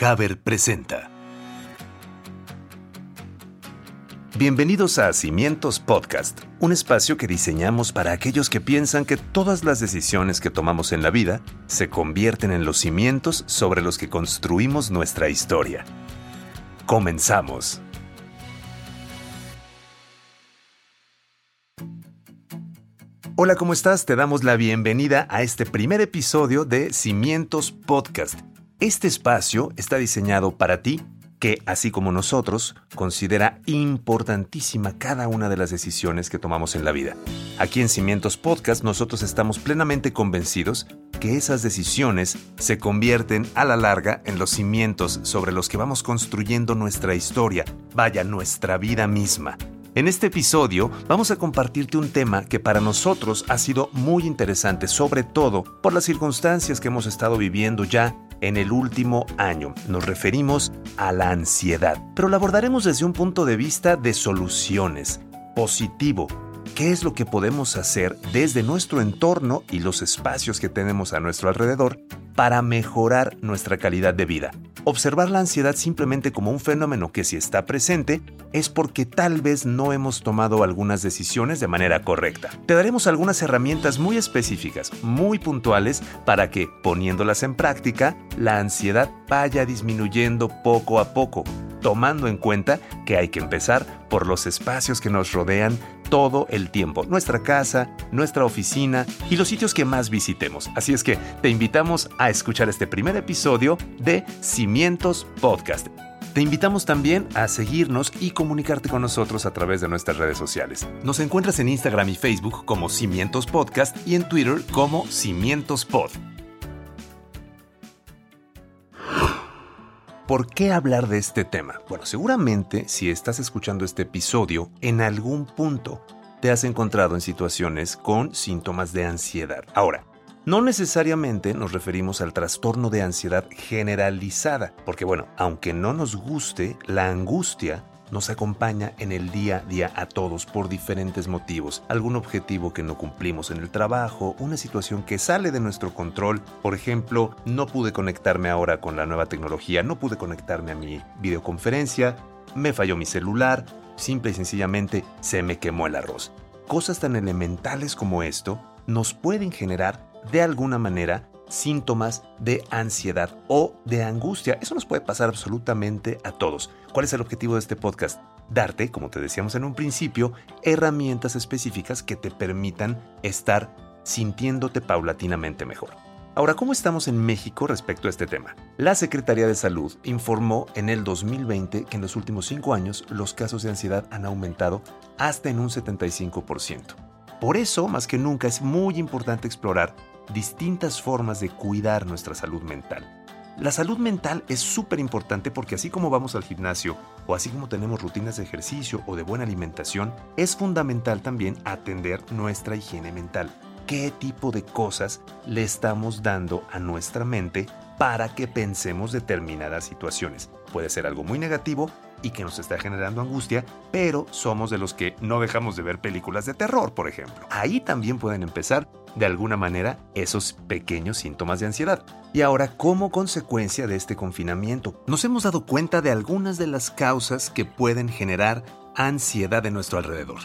Haber presenta. Bienvenidos a Cimientos Podcast, un espacio que diseñamos para aquellos que piensan que todas las decisiones que tomamos en la vida se convierten en los cimientos sobre los que construimos nuestra historia. Comenzamos. Hola, ¿cómo estás? Te damos la bienvenida a este primer episodio de Cimientos Podcast. Este espacio está diseñado para ti que, así como nosotros, considera importantísima cada una de las decisiones que tomamos en la vida. Aquí en Cimientos Podcast nosotros estamos plenamente convencidos que esas decisiones se convierten a la larga en los cimientos sobre los que vamos construyendo nuestra historia, vaya, nuestra vida misma. En este episodio vamos a compartirte un tema que para nosotros ha sido muy interesante, sobre todo por las circunstancias que hemos estado viviendo ya en el último año. Nos referimos a la ansiedad, pero la abordaremos desde un punto de vista de soluciones, positivo. ¿Qué es lo que podemos hacer desde nuestro entorno y los espacios que tenemos a nuestro alrededor para mejorar nuestra calidad de vida? Observar la ansiedad simplemente como un fenómeno que si está presente es porque tal vez no hemos tomado algunas decisiones de manera correcta. Te daremos algunas herramientas muy específicas, muy puntuales, para que, poniéndolas en práctica, la ansiedad vaya disminuyendo poco a poco, tomando en cuenta que hay que empezar por los espacios que nos rodean todo el tiempo, nuestra casa, nuestra oficina y los sitios que más visitemos. Así es que te invitamos a escuchar este primer episodio de Cimientos Podcast. Te invitamos también a seguirnos y comunicarte con nosotros a través de nuestras redes sociales. Nos encuentras en Instagram y Facebook como Cimientos Podcast y en Twitter como Cimientos Pod. ¿Por qué hablar de este tema? Bueno, seguramente si estás escuchando este episodio, en algún punto te has encontrado en situaciones con síntomas de ansiedad. Ahora, no necesariamente nos referimos al trastorno de ansiedad generalizada, porque bueno, aunque no nos guste, la angustia nos acompaña en el día a día a todos por diferentes motivos. Algún objetivo que no cumplimos en el trabajo, una situación que sale de nuestro control. Por ejemplo, no pude conectarme ahora con la nueva tecnología, no pude conectarme a mi videoconferencia, me falló mi celular, simple y sencillamente se me quemó el arroz. Cosas tan elementales como esto nos pueden generar de alguna manera síntomas de ansiedad o de angustia. Eso nos puede pasar absolutamente a todos. ¿Cuál es el objetivo de este podcast? Darte, como te decíamos en un principio, herramientas específicas que te permitan estar sintiéndote paulatinamente mejor. Ahora, ¿cómo estamos en México respecto a este tema? La Secretaría de Salud informó en el 2020 que en los últimos cinco años los casos de ansiedad han aumentado hasta en un 75%. Por eso, más que nunca, es muy importante explorar distintas formas de cuidar nuestra salud mental. La salud mental es súper importante porque así como vamos al gimnasio o así como tenemos rutinas de ejercicio o de buena alimentación, es fundamental también atender nuestra higiene mental. ¿Qué tipo de cosas le estamos dando a nuestra mente para que pensemos determinadas situaciones? Puede ser algo muy negativo y que nos está generando angustia, pero somos de los que no dejamos de ver películas de terror, por ejemplo. Ahí también pueden empezar de alguna manera esos pequeños síntomas de ansiedad. Y ahora, como consecuencia de este confinamiento, nos hemos dado cuenta de algunas de las causas que pueden generar ansiedad en nuestro alrededor.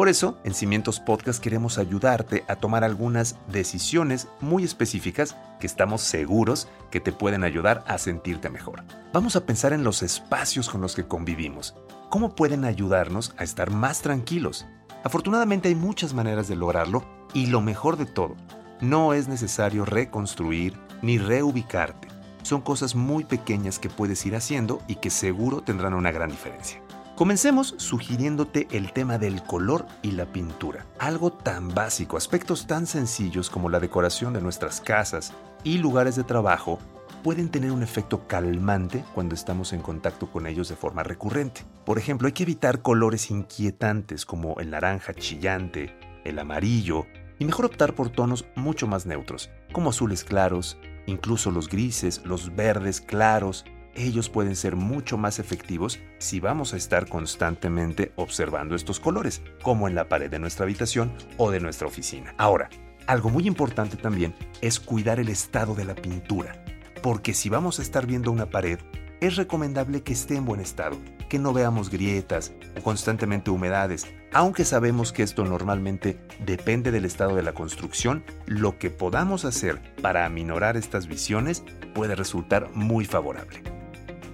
Por eso, en Cimientos Podcast queremos ayudarte a tomar algunas decisiones muy específicas que estamos seguros que te pueden ayudar a sentirte mejor. Vamos a pensar en los espacios con los que convivimos. ¿Cómo pueden ayudarnos a estar más tranquilos? Afortunadamente hay muchas maneras de lograrlo y lo mejor de todo, no es necesario reconstruir ni reubicarte. Son cosas muy pequeñas que puedes ir haciendo y que seguro tendrán una gran diferencia. Comencemos sugiriéndote el tema del color y la pintura. Algo tan básico, aspectos tan sencillos como la decoración de nuestras casas y lugares de trabajo pueden tener un efecto calmante cuando estamos en contacto con ellos de forma recurrente. Por ejemplo, hay que evitar colores inquietantes como el naranja chillante, el amarillo, y mejor optar por tonos mucho más neutros, como azules claros, incluso los grises, los verdes claros, ellos pueden ser mucho más efectivos si vamos a estar constantemente observando estos colores, como en la pared de nuestra habitación o de nuestra oficina. Ahora, algo muy importante también es cuidar el estado de la pintura. porque si vamos a estar viendo una pared, es recomendable que esté en buen estado, que no veamos grietas o constantemente humedades. Aunque sabemos que esto normalmente depende del estado de la construcción, lo que podamos hacer para aminorar estas visiones puede resultar muy favorable.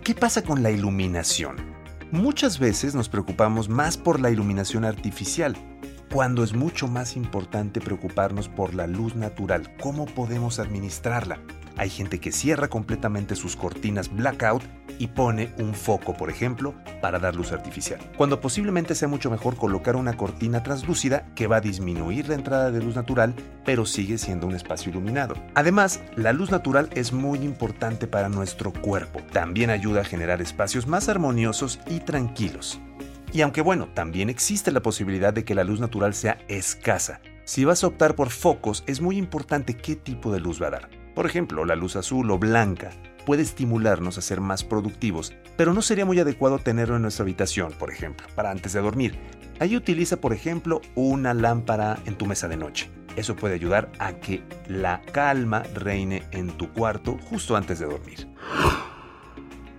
¿Qué pasa con la iluminación? Muchas veces nos preocupamos más por la iluminación artificial, cuando es mucho más importante preocuparnos por la luz natural, cómo podemos administrarla. Hay gente que cierra completamente sus cortinas blackout y pone un foco, por ejemplo, para dar luz artificial. Cuando posiblemente sea mucho mejor colocar una cortina translúcida que va a disminuir la entrada de luz natural, pero sigue siendo un espacio iluminado. Además, la luz natural es muy importante para nuestro cuerpo. También ayuda a generar espacios más armoniosos y tranquilos. Y aunque bueno, también existe la posibilidad de que la luz natural sea escasa. Si vas a optar por focos, es muy importante qué tipo de luz va a dar. Por ejemplo, la luz azul o blanca puede estimularnos a ser más productivos, pero no sería muy adecuado tenerlo en nuestra habitación, por ejemplo, para antes de dormir. Ahí utiliza, por ejemplo, una lámpara en tu mesa de noche. Eso puede ayudar a que la calma reine en tu cuarto justo antes de dormir.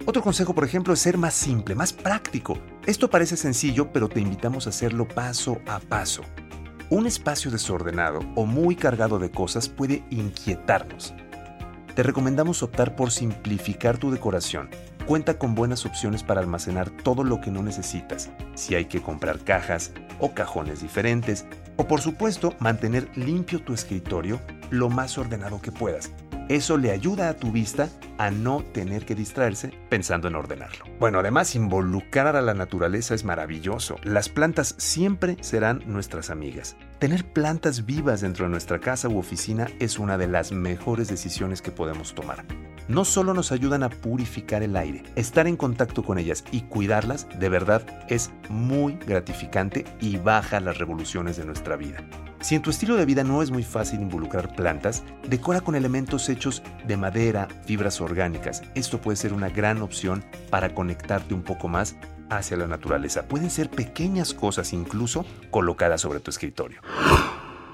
Otro consejo, por ejemplo, es ser más simple, más práctico. Esto parece sencillo, pero te invitamos a hacerlo paso a paso. Un espacio desordenado o muy cargado de cosas puede inquietarnos te recomendamos optar por simplificar tu decoración. Cuenta con buenas opciones para almacenar todo lo que no necesitas, si hay que comprar cajas o cajones diferentes, o por supuesto mantener limpio tu escritorio lo más ordenado que puedas. Eso le ayuda a tu vista a no tener que distraerse pensando en ordenarlo. Bueno, además involucrar a la naturaleza es maravilloso. Las plantas siempre serán nuestras amigas. Tener plantas vivas dentro de nuestra casa u oficina es una de las mejores decisiones que podemos tomar. No solo nos ayudan a purificar el aire, estar en contacto con ellas y cuidarlas de verdad es muy gratificante y baja las revoluciones de nuestra vida. Si en tu estilo de vida no es muy fácil involucrar plantas, decora con elementos hechos de madera, fibras orgánicas. Esto puede ser una gran opción para conectarte un poco más hacia la naturaleza. Pueden ser pequeñas cosas incluso colocadas sobre tu escritorio.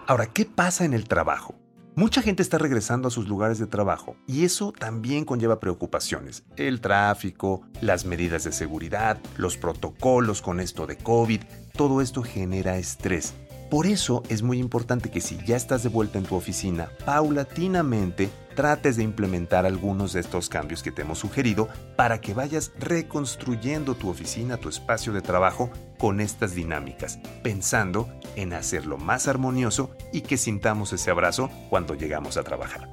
Ahora, ¿qué pasa en el trabajo? Mucha gente está regresando a sus lugares de trabajo y eso también conlleva preocupaciones. El tráfico, las medidas de seguridad, los protocolos con esto de COVID, todo esto genera estrés. Por eso es muy importante que si ya estás de vuelta en tu oficina, paulatinamente trates de implementar algunos de estos cambios que te hemos sugerido para que vayas reconstruyendo tu oficina, tu espacio de trabajo con estas dinámicas, pensando en hacerlo más armonioso y que sintamos ese abrazo cuando llegamos a trabajar.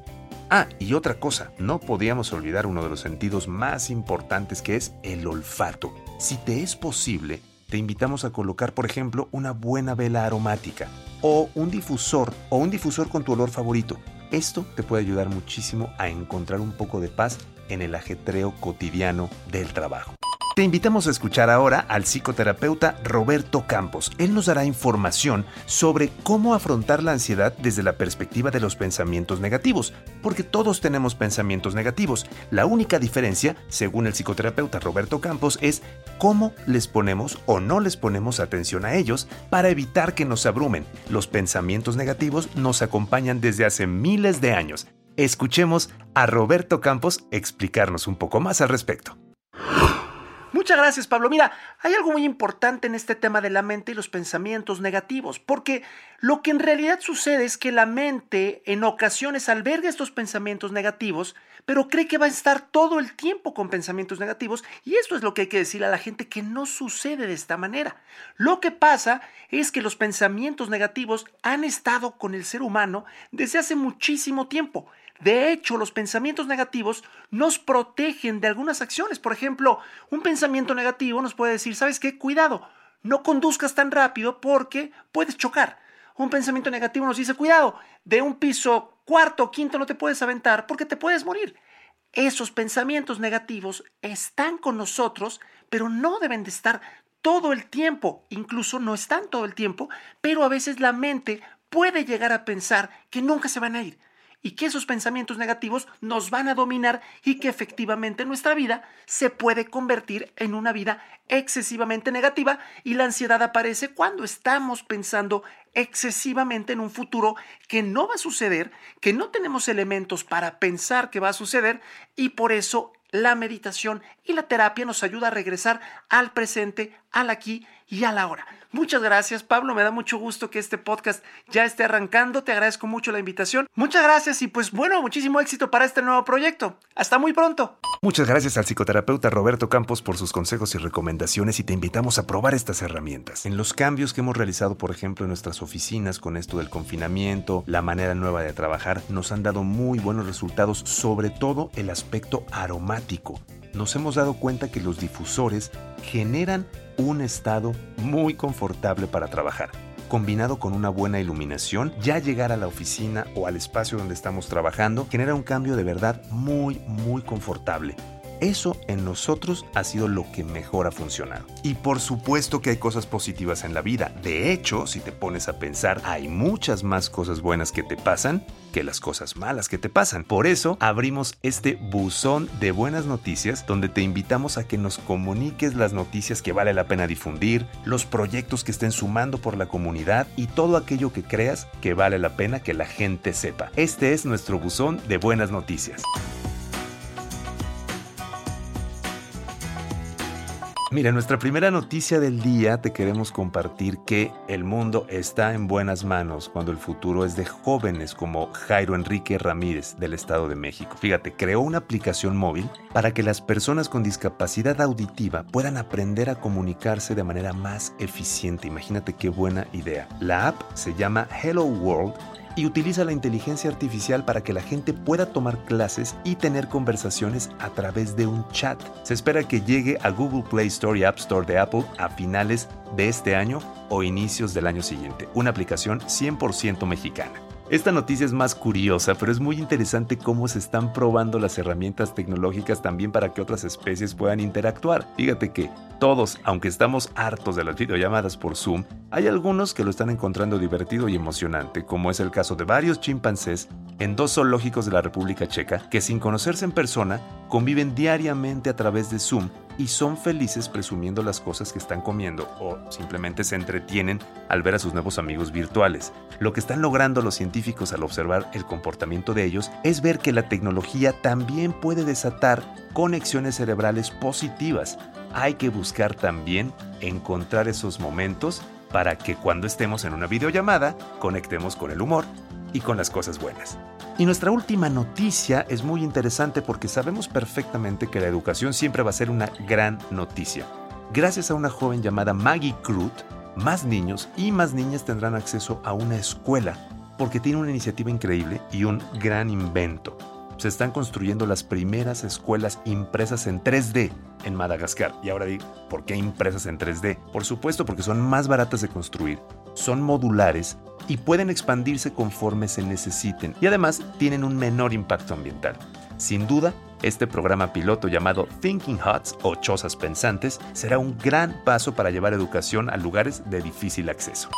Ah, y otra cosa, no podíamos olvidar uno de los sentidos más importantes que es el olfato. Si te es posible, te invitamos a colocar, por ejemplo, una buena vela aromática o un difusor o un difusor con tu olor favorito. Esto te puede ayudar muchísimo a encontrar un poco de paz en el ajetreo cotidiano del trabajo. Te invitamos a escuchar ahora al psicoterapeuta Roberto Campos. Él nos dará información sobre cómo afrontar la ansiedad desde la perspectiva de los pensamientos negativos, porque todos tenemos pensamientos negativos. La única diferencia, según el psicoterapeuta Roberto Campos, es cómo les ponemos o no les ponemos atención a ellos para evitar que nos abrumen. Los pensamientos negativos nos acompañan desde hace miles de años. Escuchemos a Roberto Campos explicarnos un poco más al respecto. Muchas gracias, Pablo. Mira, hay algo muy importante en este tema de la mente y los pensamientos negativos, porque lo que en realidad sucede es que la mente en ocasiones alberga estos pensamientos negativos, pero cree que va a estar todo el tiempo con pensamientos negativos, y esto es lo que hay que decirle a la gente que no sucede de esta manera. Lo que pasa es que los pensamientos negativos han estado con el ser humano desde hace muchísimo tiempo. De hecho, los pensamientos negativos nos protegen de algunas acciones. Por ejemplo, un pensamiento negativo nos puede decir, ¿sabes qué? Cuidado, no conduzcas tan rápido porque puedes chocar. Un pensamiento negativo nos dice, cuidado, de un piso cuarto o quinto no te puedes aventar porque te puedes morir. Esos pensamientos negativos están con nosotros, pero no deben de estar todo el tiempo. Incluso no están todo el tiempo, pero a veces la mente puede llegar a pensar que nunca se van a ir y que esos pensamientos negativos nos van a dominar y que efectivamente nuestra vida se puede convertir en una vida excesivamente negativa y la ansiedad aparece cuando estamos pensando excesivamente en un futuro que no va a suceder, que no tenemos elementos para pensar que va a suceder y por eso la meditación y la terapia nos ayuda a regresar al presente, al aquí y a la hora. Muchas gracias, Pablo. Me da mucho gusto que este podcast ya esté arrancando. Te agradezco mucho la invitación. Muchas gracias y pues bueno, muchísimo éxito para este nuevo proyecto. Hasta muy pronto. Muchas gracias al psicoterapeuta Roberto Campos por sus consejos y recomendaciones y te invitamos a probar estas herramientas. En los cambios que hemos realizado, por ejemplo, en nuestras oficinas con esto del confinamiento, la manera nueva de trabajar, nos han dado muy buenos resultados, sobre todo el aspecto aromático nos hemos dado cuenta que los difusores generan un estado muy confortable para trabajar. Combinado con una buena iluminación, ya llegar a la oficina o al espacio donde estamos trabajando genera un cambio de verdad muy, muy confortable. Eso en nosotros ha sido lo que mejor ha funcionado. Y por supuesto que hay cosas positivas en la vida. De hecho, si te pones a pensar, hay muchas más cosas buenas que te pasan que las cosas malas que te pasan. Por eso abrimos este buzón de buenas noticias donde te invitamos a que nos comuniques las noticias que vale la pena difundir, los proyectos que estén sumando por la comunidad y todo aquello que creas que vale la pena que la gente sepa. Este es nuestro buzón de buenas noticias. Mira, nuestra primera noticia del día te queremos compartir que el mundo está en buenas manos cuando el futuro es de jóvenes como Jairo Enrique Ramírez del Estado de México. Fíjate, creó una aplicación móvil para que las personas con discapacidad auditiva puedan aprender a comunicarse de manera más eficiente. Imagínate qué buena idea. La app se llama Hello World y utiliza la inteligencia artificial para que la gente pueda tomar clases y tener conversaciones a través de un chat. Se espera que llegue a Google Play Store y App Store de Apple a finales de este año o inicios del año siguiente, una aplicación 100% mexicana. Esta noticia es más curiosa, pero es muy interesante cómo se están probando las herramientas tecnológicas también para que otras especies puedan interactuar. Fíjate que todos, aunque estamos hartos de las videollamadas por Zoom, hay algunos que lo están encontrando divertido y emocionante, como es el caso de varios chimpancés en dos zoológicos de la República Checa que sin conocerse en persona conviven diariamente a través de Zoom y son felices presumiendo las cosas que están comiendo o simplemente se entretienen al ver a sus nuevos amigos virtuales. Lo que están logrando los científicos al observar el comportamiento de ellos es ver que la tecnología también puede desatar conexiones cerebrales positivas. Hay que buscar también encontrar esos momentos para que cuando estemos en una videollamada conectemos con el humor y con las cosas buenas. Y nuestra última noticia es muy interesante porque sabemos perfectamente que la educación siempre va a ser una gran noticia. Gracias a una joven llamada Maggie Crut, más niños y más niñas tendrán acceso a una escuela porque tiene una iniciativa increíble y un gran invento. Se están construyendo las primeras escuelas impresas en 3D en Madagascar. Y ahora digo, ¿por qué impresas en 3D? Por supuesto porque son más baratas de construir, son modulares y pueden expandirse conforme se necesiten y además tienen un menor impacto ambiental. Sin duda, este programa piloto llamado Thinking Huts o Chozas Pensantes será un gran paso para llevar educación a lugares de difícil acceso.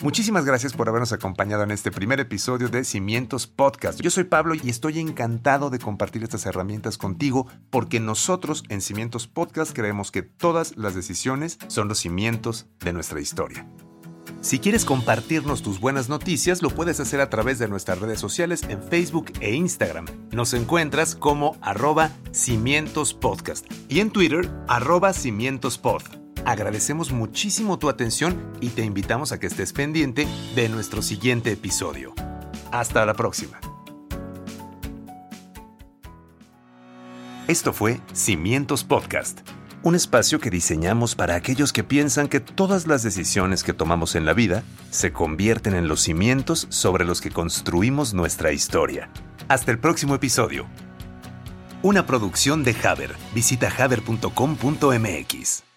Muchísimas gracias por habernos acompañado en este primer episodio de Cimientos Podcast. Yo soy Pablo y estoy encantado de compartir estas herramientas contigo porque nosotros en Cimientos Podcast creemos que todas las decisiones son los cimientos de nuestra historia. Si quieres compartirnos tus buenas noticias, lo puedes hacer a través de nuestras redes sociales en Facebook e Instagram. Nos encuentras como arroba cimientos podcast y en Twitter arroba cimientospod. Agradecemos muchísimo tu atención y te invitamos a que estés pendiente de nuestro siguiente episodio. Hasta la próxima. Esto fue Cimientos Podcast un espacio que diseñamos para aquellos que piensan que todas las decisiones que tomamos en la vida se convierten en los cimientos sobre los que construimos nuestra historia. Hasta el próximo episodio. Una producción de Haber. Visita haber.com.mx.